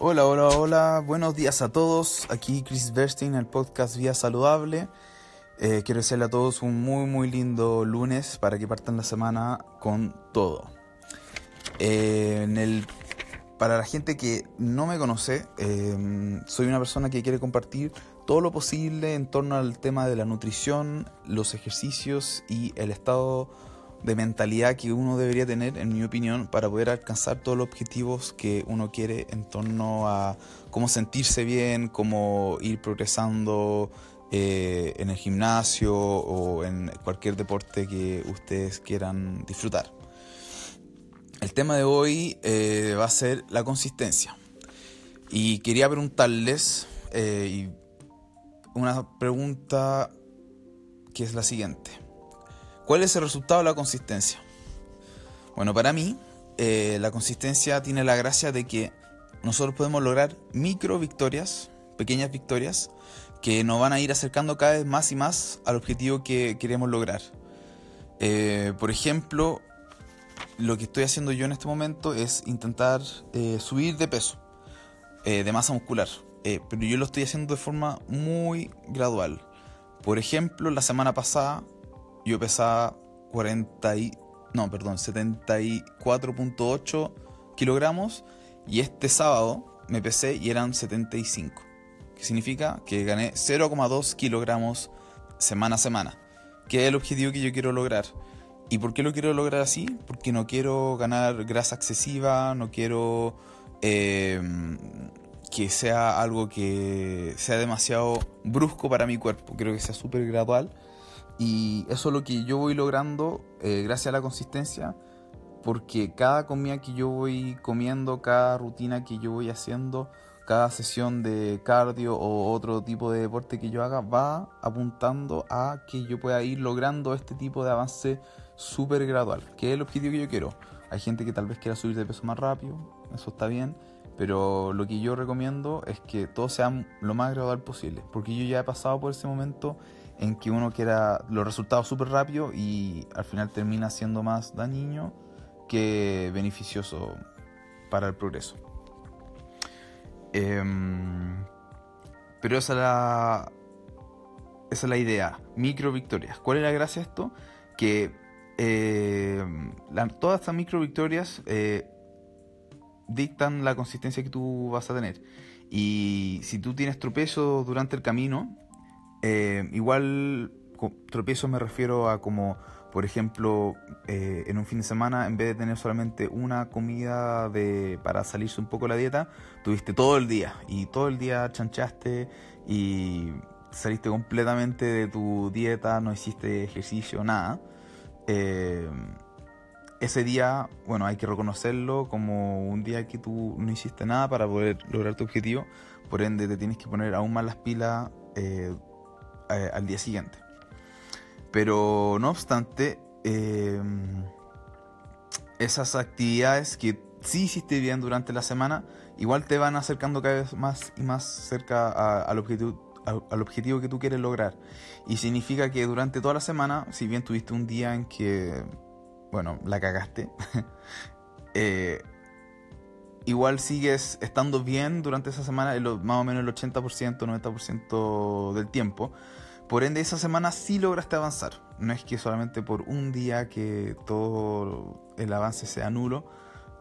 Hola, hola, hola, buenos días a todos. Aquí Chris Verstin, el podcast Vía Saludable. Eh, quiero desearle a todos un muy, muy lindo lunes para que partan la semana con todo. Eh, en el, para la gente que no me conoce, eh, soy una persona que quiere compartir todo lo posible en torno al tema de la nutrición, los ejercicios y el estado de mentalidad que uno debería tener, en mi opinión, para poder alcanzar todos los objetivos que uno quiere en torno a cómo sentirse bien, cómo ir progresando eh, en el gimnasio o en cualquier deporte que ustedes quieran disfrutar. El tema de hoy eh, va a ser la consistencia. Y quería preguntarles eh, una pregunta que es la siguiente. ¿Cuál es el resultado de la consistencia? Bueno, para mí, eh, la consistencia tiene la gracia de que nosotros podemos lograr micro victorias, pequeñas victorias, que nos van a ir acercando cada vez más y más al objetivo que queremos lograr. Eh, por ejemplo, lo que estoy haciendo yo en este momento es intentar eh, subir de peso, de masa muscular, pero yo lo estoy haciendo de forma muy gradual. Por ejemplo, la semana pasada yo pesaba 40 y, no, perdón, 74.8 kilogramos y este sábado me pesé y eran 75. ¿Qué significa? Que gané 0,2 kilogramos semana a semana. Que es el objetivo que yo quiero lograr. ¿Y por qué lo quiero lograr así? Porque no quiero ganar grasa excesiva, no quiero eh, que sea algo que sea demasiado brusco para mi cuerpo. Quiero que sea súper gradual y eso es lo que yo voy logrando eh, gracias a la consistencia, porque cada comida que yo voy comiendo, cada rutina que yo voy haciendo, cada sesión de cardio o otro tipo de deporte que yo haga va apuntando a que yo pueda ir logrando este tipo de avance súper gradual, que es el objetivo que yo quiero. Hay gente que tal vez quiera subir de peso más rápido, eso está bien, pero lo que yo recomiendo es que todo sea lo más gradual posible, porque yo ya he pasado por ese momento en que uno quiera los resultados súper rápido y al final termina siendo más dañino que beneficioso para el progreso. Em, pero esa es, la, esa es la idea, micro victorias. ¿Cuál es la gracia de esto? Que em, todas estas micro victorias eh, dictan la consistencia que tú vas a tener. Y si tú tienes tropezos durante el camino, eh, igual tropiezo me refiero a como, por ejemplo, eh, en un fin de semana, en vez de tener solamente una comida de, para salirse un poco la dieta, tuviste todo el día y todo el día chanchaste y saliste completamente de tu dieta, no hiciste ejercicio, nada. Eh, ese día, bueno, hay que reconocerlo como un día que tú no hiciste nada para poder lograr tu objetivo, por ende te tienes que poner aún más las pilas eh, al día siguiente. Pero no obstante, em, esas actividades que sí hiciste bien durante la semana, igual te van acercando cada vez más y más cerca al, objetivo, al, objetivo que tú quieres lograr. Y significa que durante toda la semana, si bien tuviste un día en que, bueno, la cagaste, eh, igual sigues estando bien durante esa semana, más o menos el 80%, 90% del tiempo. Por ende, esa semana sí lograste avanzar. No es que solamente por un día que todo el avance sea nulo,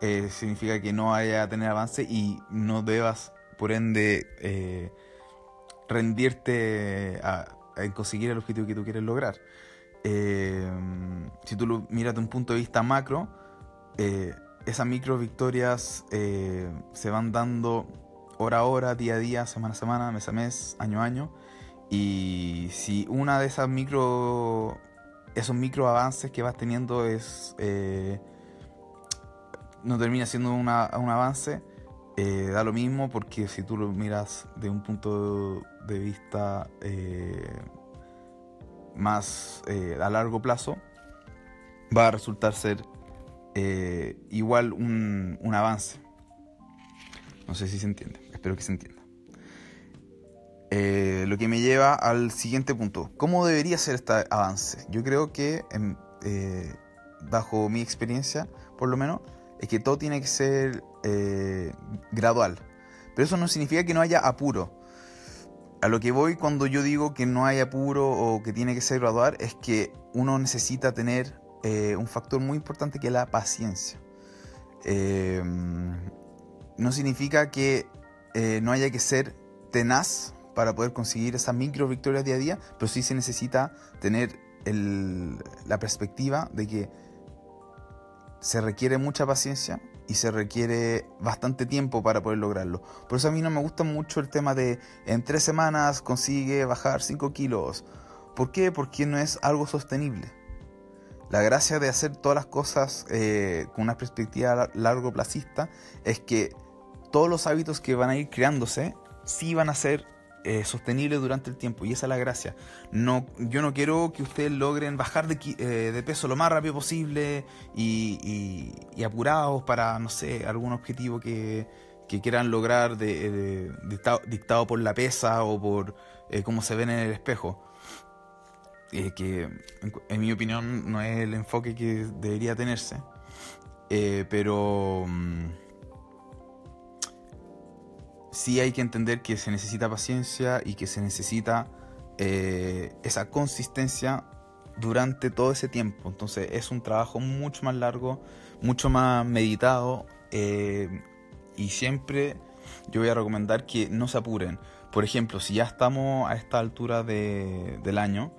eh, significa que no haya tener avance y no debas, por ende, eh, rendirte a, conseguir el objetivo que tú quieres lograr. Eh, si tú lo miras de un punto de vista macro, esas micro victorias eh, se van dando hora a hora, día a día, semana a semana, mes a mes, año a año. Y si una de esas micro, esos micro avances que vas teniendo es eh, no termina siendo un avance, eh, da lo mismo porque si tú lo miras de un punto de vista más a largo plazo, va a resultar ser eh, igual un, avance. No sé si se entiende, espero que se entienda. Eh, lo que me lleva al siguiente punto. ¿Cómo debería ser este avance? Yo creo que, eh, bajo mi experiencia, por lo menos, es que todo tiene que ser gradual. Pero eso no significa que no haya apuro. A lo que voy cuando yo digo que no hay apuro o que tiene que ser gradual es que uno necesita tener eh, un factor muy importante que es la paciencia. Eh, no significa que eh, no haya que ser tenaz para poder conseguir esas micro victorias día a día, pero sí se necesita tener la perspectiva de que se requiere mucha paciencia y se requiere bastante tiempo para poder lograrlo. Por eso a mí no me gusta mucho el tema de en tres semanas consigue bajar 5 kilos. ¿Por qué? Porque no es algo sostenible. La gracia de hacer todas las cosas eh, con una perspectiva largo placista es que todos los hábitos que van a ir creándose sí van a ser eh, sostenible durante el tiempo y esa es la gracia. No, yo no quiero que ustedes logren bajar de, eh, peso lo más rápido posible y, apurados para, no sé, algún objetivo que, quieran lograr dictado, por la pesa o por cómo se ven en el espejo. Que en, mi opinión no es el enfoque que debería tenerse. pero... Mm, sí hay que entender que se necesita paciencia y que se necesita eh, esa consistencia durante todo ese tiempo. Entonces es un trabajo mucho más largo, mucho más meditado eh, y siempre yo voy a recomendar que no se apuren. Por ejemplo, si ya estamos a esta altura del año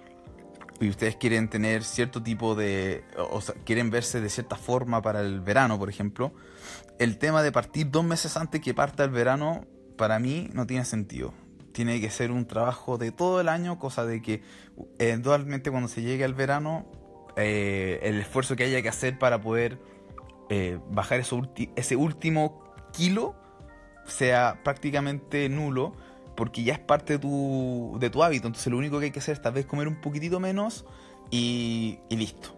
y ustedes quieren tener cierto tipo de, o quieren verse de cierta forma para el verano, por ejemplo, el tema de partir dos meses antes que parta el verano para mí no tiene sentido. Tiene que ser un trabajo de todo el año, cosa de que eventualmente cuando se llegue al verano, eh, el esfuerzo que haya que hacer para poder eh, bajar ese último kilo sea prácticamente nulo, porque ya es parte de tu, de tu hábito. Entonces lo único que hay que hacer es tal vez comer un poquitito menos y, listo.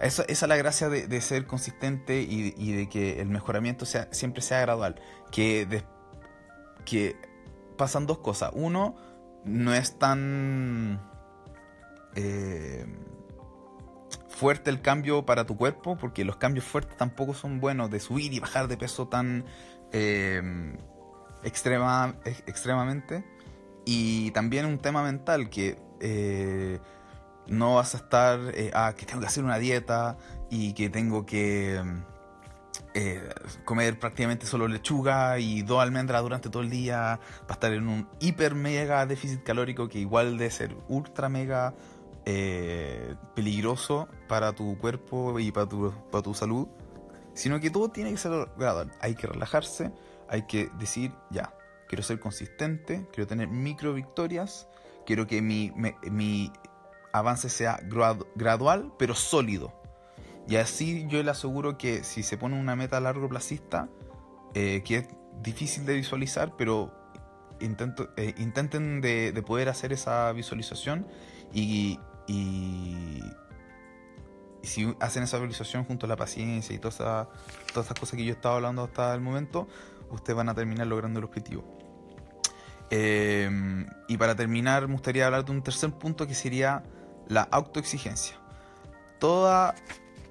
esa es la gracia de, ser consistente y, de que el mejoramiento sea, siempre sea gradual. Que que pasan dos cosas. Uno, no es tan eh, fuerte el cambio para tu cuerpo, porque los cambios fuertes tampoco son buenos de subir y bajar de peso tan eh, extrema. Y también un tema mental que eh, no vas a estar, ah, que tengo que hacer una dieta y que tengo que eh, comer prácticamente solo lechuga y dos almendras durante todo el día, para estar en un hiper mega déficit calórico que igual de ser ultra mega eh, peligroso para tu cuerpo y para tu, para tu salud, sino que todo tiene que ser gradual. Hay que relajarse, hay que decir, ya, quiero ser consistente, quiero tener micro victorias, quiero que mi, mi avance sea gradual pero sólido. Y así yo le aseguro que si se pone una meta largo placista, eh, que es difícil de visualizar, pero intento, eh, intenten de, poder hacer esa visualización y, y, si hacen esa visualización junto a la paciencia y todas esas, todas esas cosas que yo he estado hablando hasta el momento, ustedes van a terminar logrando el objetivo. Eh, y para terminar, me gustaría hablar de un tercer punto que sería la autoexigencia. Toda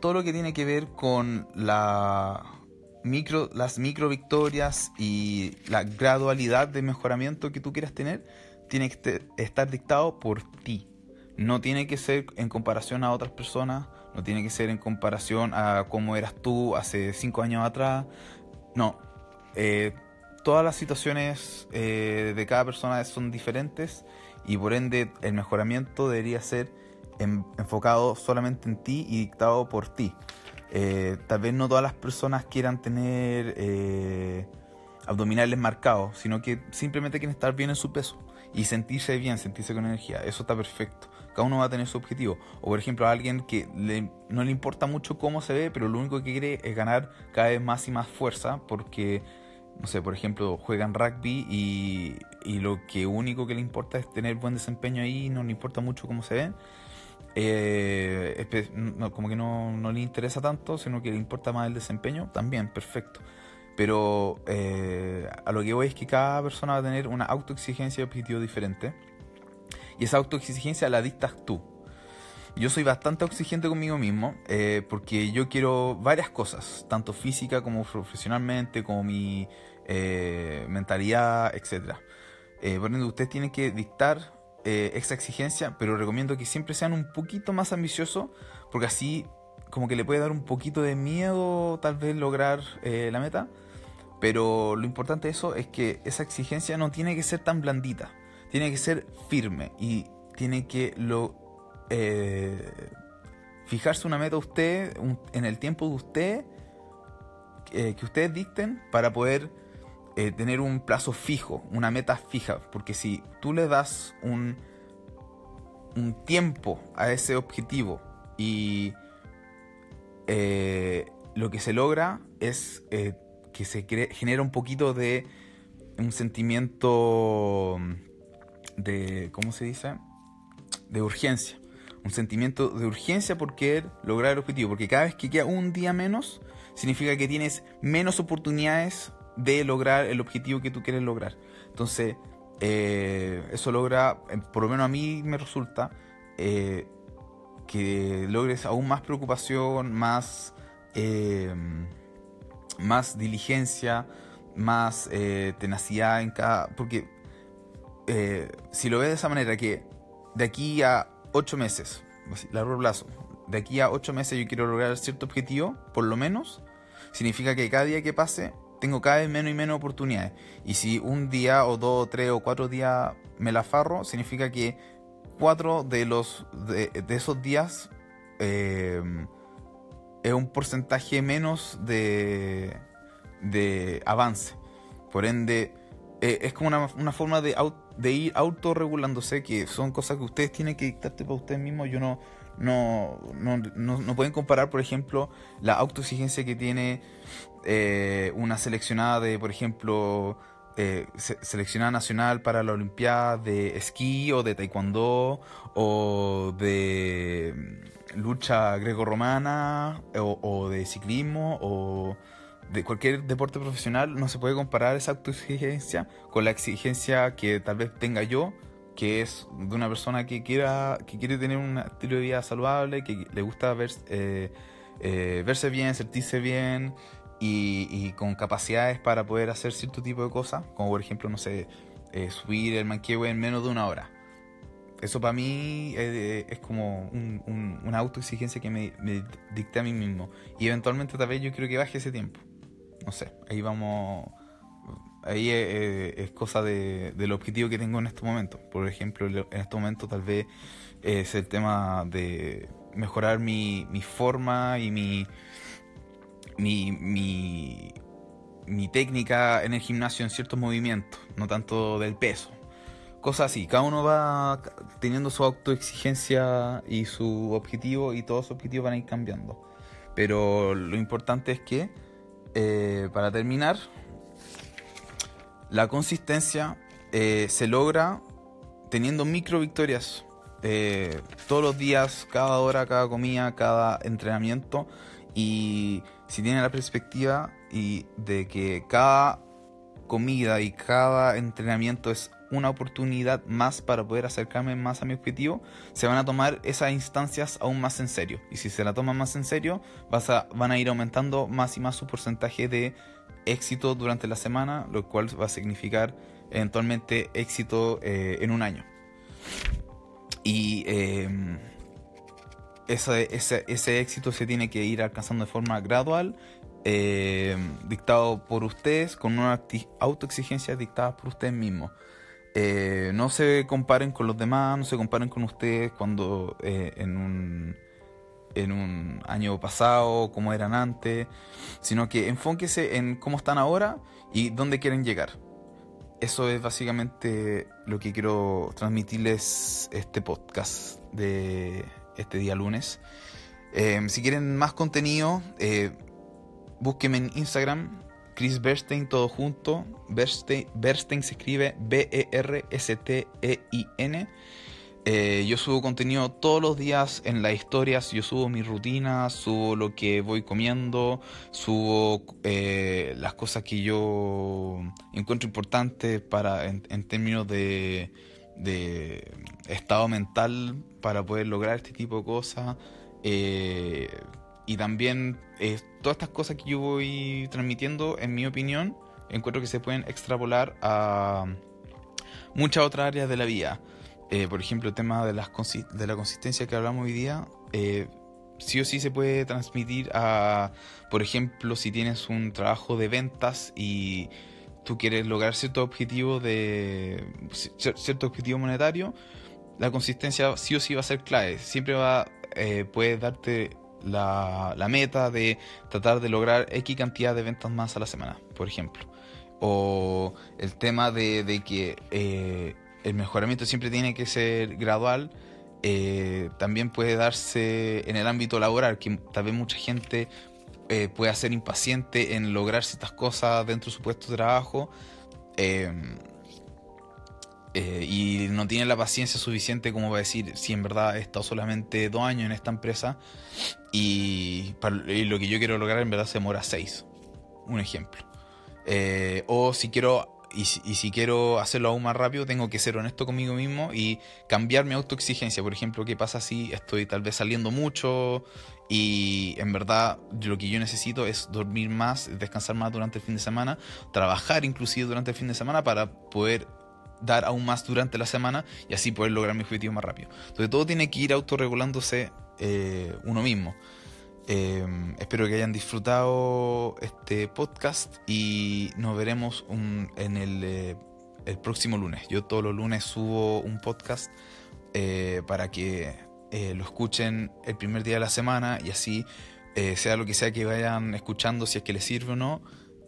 todo lo que tiene que ver con la micro, las micro victorias y la gradualidad de mejoramiento que tú quieras tener, tiene que estar dictado por ti. No tiene que ser en comparación a otras personas, no tiene que ser en comparación a cómo eras tú hace cinco años atrás. No. Eh, todas las situaciones eh, de cada persona son diferentes y por ende el mejoramiento debería ser enfocado solamente en ti y dictado por ti. Eh, tal vez no todas las personas quieran tener eh, abdominales marcados, sino que simplemente quieren estar bien en su peso y sentirse bien, sentirse con energía. Eso está perfecto. Cada uno va a tener su objetivo. O por ejemplo, a alguien que no le importa mucho cómo se ve, pero lo único que quiere es ganar cada vez más y más fuerza porque, no sé, por ejemplo, juegan rugby y, y lo que único que le importa es tener buen desempeño ahí, no le importa mucho cómo se ven eh, como que no, le interesa tanto, sino que le importa más el desempeño, también, perfecto. Pero eh, a lo que voy es que cada persona va a tener una autoexigencia y objetivo diferente. Y esa autoexigencia la dictas tú. Yo soy bastante exigente conmigo mismo eh, porque yo quiero varias cosas, tanto física como profesionalmente, como mi eh, mentalidad, etc. Eh, por ende, ustedes tienen que dictar eh, esa exigencia, pero recomiendo que siempre sean un poquito más ambiciosos porque así como que le puede dar un poquito de miedo tal vez lograr la meta. Pero lo importante de eso es que esa exigencia no tiene que ser tan blandita, tiene que ser firme y tiene que lo eh, fijarse una meta usted en el tiempo de usted eh, que ustedes dicten para poder eh, tener un plazo fijo, una meta fija, porque si tú le das un, un tiempo a ese objetivo y lo que se logra es que se genera un poquito de un sentimiento de, ¿cómo se dice? De urgencia un sentimiento de urgencia por querer lograr el objetivo, porque cada vez que queda un día menos, significa que tienes menos oportunidades de lograr el objetivo que tú quieres lograr. Entonces, eh, eso logra, eh, por lo menos a mí me resulta, eh, que logres aún más preocupación, más, más diligencia, más tenacidad en cada... Porque si lo ves de esa manera, que de aquí a ocho meses, largo plazo, de aquí a ocho meses yo quiero lograr cierto objetivo, por lo menos, significa que cada día que pase tengo cada vez menos y menos oportunidades. Y si un día o dos o tres o cuatro días me la farro, significa que cuatro de los de, esos días eh, es un porcentaje menos de, de avance. Por ende, eh, es como una, una forma de, de ir autorregulándose, que son cosas que ustedes tienen que dictarte para ustedes mismos. Yo no, no, no, no, pueden comparar, por ejemplo, la autoexigencia que tiene eh, una seleccionada de, por ejemplo, eh, seleccionada nacional para la Olimpiada de esquí o de taekwondo o de lucha greco-romana o, o de ciclismo o de cualquier deporte profesional no se puede comparar esa autoexigencia con la exigencia que tal vez tenga yo, que es de una persona que quiera que quiere tener un estilo de vida saludable, que le gusta eh, eh, verse bien, sentirse bien y, con capacidades para poder hacer cierto tipo de cosas, como por ejemplo, no sé, eh, subir el manqueo en menos de una hora. Eso para mí es como una autoexigencia que me, me dicté a mí mismo. Y eventualmente tal vez yo quiero que baje ese tiempo no sé, ahí vamos, ahí es, cosa de, del objetivo que tengo en este momento. Por ejemplo, en este momento tal vez es el tema de mejorar mi, mi forma y mi, mi, mi, mi técnica en el gimnasio en ciertos movimientos, no tanto del peso. Cosas así, cada uno va teniendo su autoexigencia y su objetivo y todos sus objetivos van a ir cambiando. Pero lo importante es que eh, para terminar, la consistencia eh, se logra teniendo micro victorias eh, todos los días, cada hora, cada comida, cada entrenamiento. Y si tienen la perspectiva y de que cada comida y cada entrenamiento es una oportunidad más para poder acercarme más a mi objetivo, se van a tomar esas instancias aún más en serio. Y si se la toman más en serio, vas a, van a ir aumentando más y más su porcentaje de éxito durante la semana, lo cual va a significar eventualmente éxito eh, en un año. Y em, ese, ese, éxito se tiene que ir alcanzando de forma gradual em, dictado por ustedes, con una autoexigencia dictada por ustedes mismos. Eh, no se comparen con los demás, no se comparen con ustedes cuando eh, en, un, en un año pasado, como eran antes, sino que enfóquese en cómo están ahora y dónde quieren llegar. Eso es básicamente lo que quiero transmitirles este podcast de este día lunes. Eh, si quieren más contenido, búsquenme en Instagram, Chris Bernstein, todo junto. Bernstein, se escribe B-E-R-S-T-E-I-N. Eh, yo subo contenido todos los días en las historias, yo subo mi rutina, subo lo que voy comiendo, subo eh, las cosas que yo encuentro importantes para, en, términos de, de estado mental para poder lograr este tipo de cosas. Eh, y también eh, todas estas cosas que yo voy transmitiendo, en mi opinión, encuentro que se pueden extrapolar a muchas otras áreas de la vida. Eh, por ejemplo, el tema de, las de la consistencia que hablamos hoy día, sí o sí se puede transmitir a, por ejemplo, si tienes un trabajo de ventas y tú quieres lograr cierto objetivo de cierto objetivo monetario, la consistencia sí o sí va a ser clave. Siempre va, eh, puede darte la, meta de tratar de lograr X cantidad de ventas más a la semana, por ejemplo. O el tema de, que eh, el mejoramiento siempre tiene que ser gradual. Eh, también puede darse en el ámbito laboral, que tal vez mucha gente pueda ser impaciente en lograr ciertas cosas dentro de su puesto de trabajo. Eh, y no tiene la paciencia suficiente como para decir si en verdad he estado solamente dos años en esta empresa y, lo que yo quiero lograr en verdad se demora seis. Un ejemplo. Eh, o si quiero y si, quiero hacerlo aún más rápido, tengo que ser honesto conmigo mismo y cambiar mi autoexigencia. Por ejemplo, ¿qué pasa si estoy tal vez saliendo mucho y en verdad lo que yo necesito es dormir más, descansar más durante el fin de semana, trabajar inclusive durante el fin de semana para poder dar aún más durante la semana y así poder lograr mi objetivo más rápido. Entonces todo tiene que ir autorregulándose eh, uno mismo. Eh, espero que hayan disfrutado este podcast y nos veremos en el, eh, el, próximo lunes. Yo todos los lunes subo un podcast para que lo escuchen el primer día de la semana y así sea lo que sea que vayan escuchando, si es que les sirve o no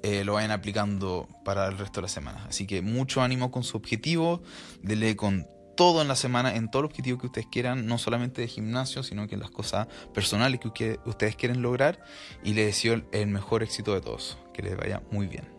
eh, lo vayan aplicando para el resto de la semana. Así que mucho ánimo con su objetivo, dele con todo en la semana, en todo el objetivo que ustedes quieran, no solamente de gimnasio, sino que en las cosas personales que ustedes quieren lograr. Y les deseo el mejor éxito de todos. Que les vaya muy bien.